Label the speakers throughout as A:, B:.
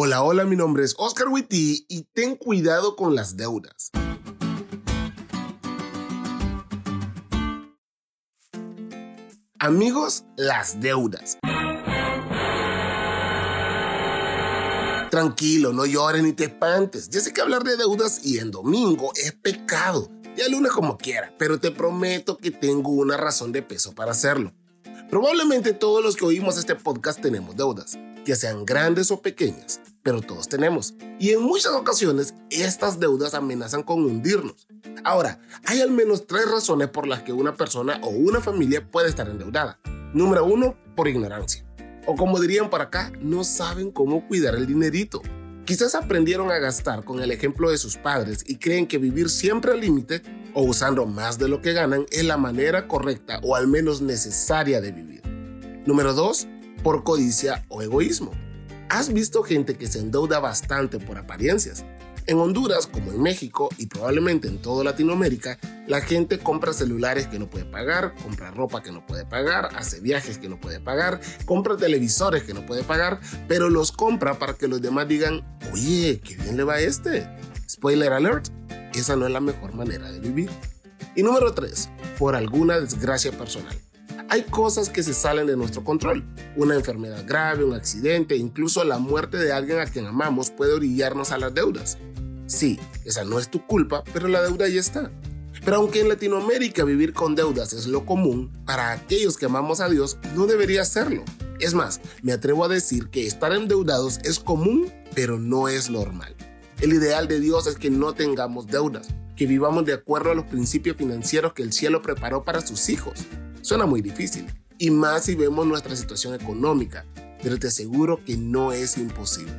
A: Hola, hola, mi nombre es Oscar Witty y ten cuidado con las deudas. Amigos, las deudas. Tranquilo, no llores ni te espantes. Ya sé que hablar de deudas y en domingo es pecado. Y el lunes como quiera, pero te prometo que tengo una razón de peso para hacerlo. Probablemente todos los que oímos este podcast tenemos deudas, ya sean grandes o pequeñas, pero todos tenemos. Y en muchas ocasiones estas deudas amenazan con hundirnos. Ahora, hay al menos tres razones por las que una persona o una familia puede estar endeudada. Número uno, por ignorancia. O como dirían por acá, no saben cómo cuidar el dinerito. Quizás aprendieron a gastar con el ejemplo de sus padres y creen que vivir siempre al límite o usando más de lo que ganan es la manera correcta o al menos necesaria de vivir. Número 2. Por codicia o egoísmo. ¿Has visto gente que se endeuda bastante por apariencias? En Honduras, como en México y probablemente en toda Latinoamérica, la gente compra celulares que no puede pagar, compra ropa que no puede pagar, hace viajes que no puede pagar, compra televisores que no puede pagar, pero los compra para que los demás digan, oye, qué bien le va a este. Spoiler alert, esa no es la mejor manera de vivir. Y número 3, por alguna desgracia personal. Hay cosas que se salen de nuestro control. Una enfermedad grave, un accidente, incluso la muerte de alguien a quien amamos puede orillarnos a las deudas. Sí, esa no es tu culpa, pero la deuda ya está. Pero aunque en Latinoamérica vivir con deudas es lo común, para aquellos que amamos a Dios no debería serlo. Es más, me atrevo a decir que estar endeudados es común, pero no es normal. El ideal de Dios es que no tengamos deudas, que vivamos de acuerdo a los principios financieros que el cielo preparó para sus hijos. Suena muy difícil, y más si vemos nuestra situación económica, pero te aseguro que no es imposible.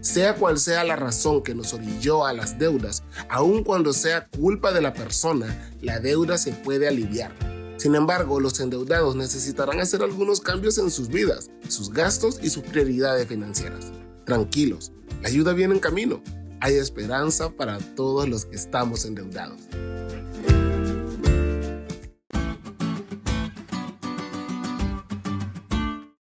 A: Sea cual sea la razón que nos orilló a las deudas, aun cuando sea culpa de la persona, la deuda se puede aliviar. Sin embargo, los endeudados necesitarán hacer algunos cambios en sus vidas, sus gastos y sus prioridades financieras. Tranquilos, la ayuda viene en camino. Hay esperanza para todos los que estamos endeudados.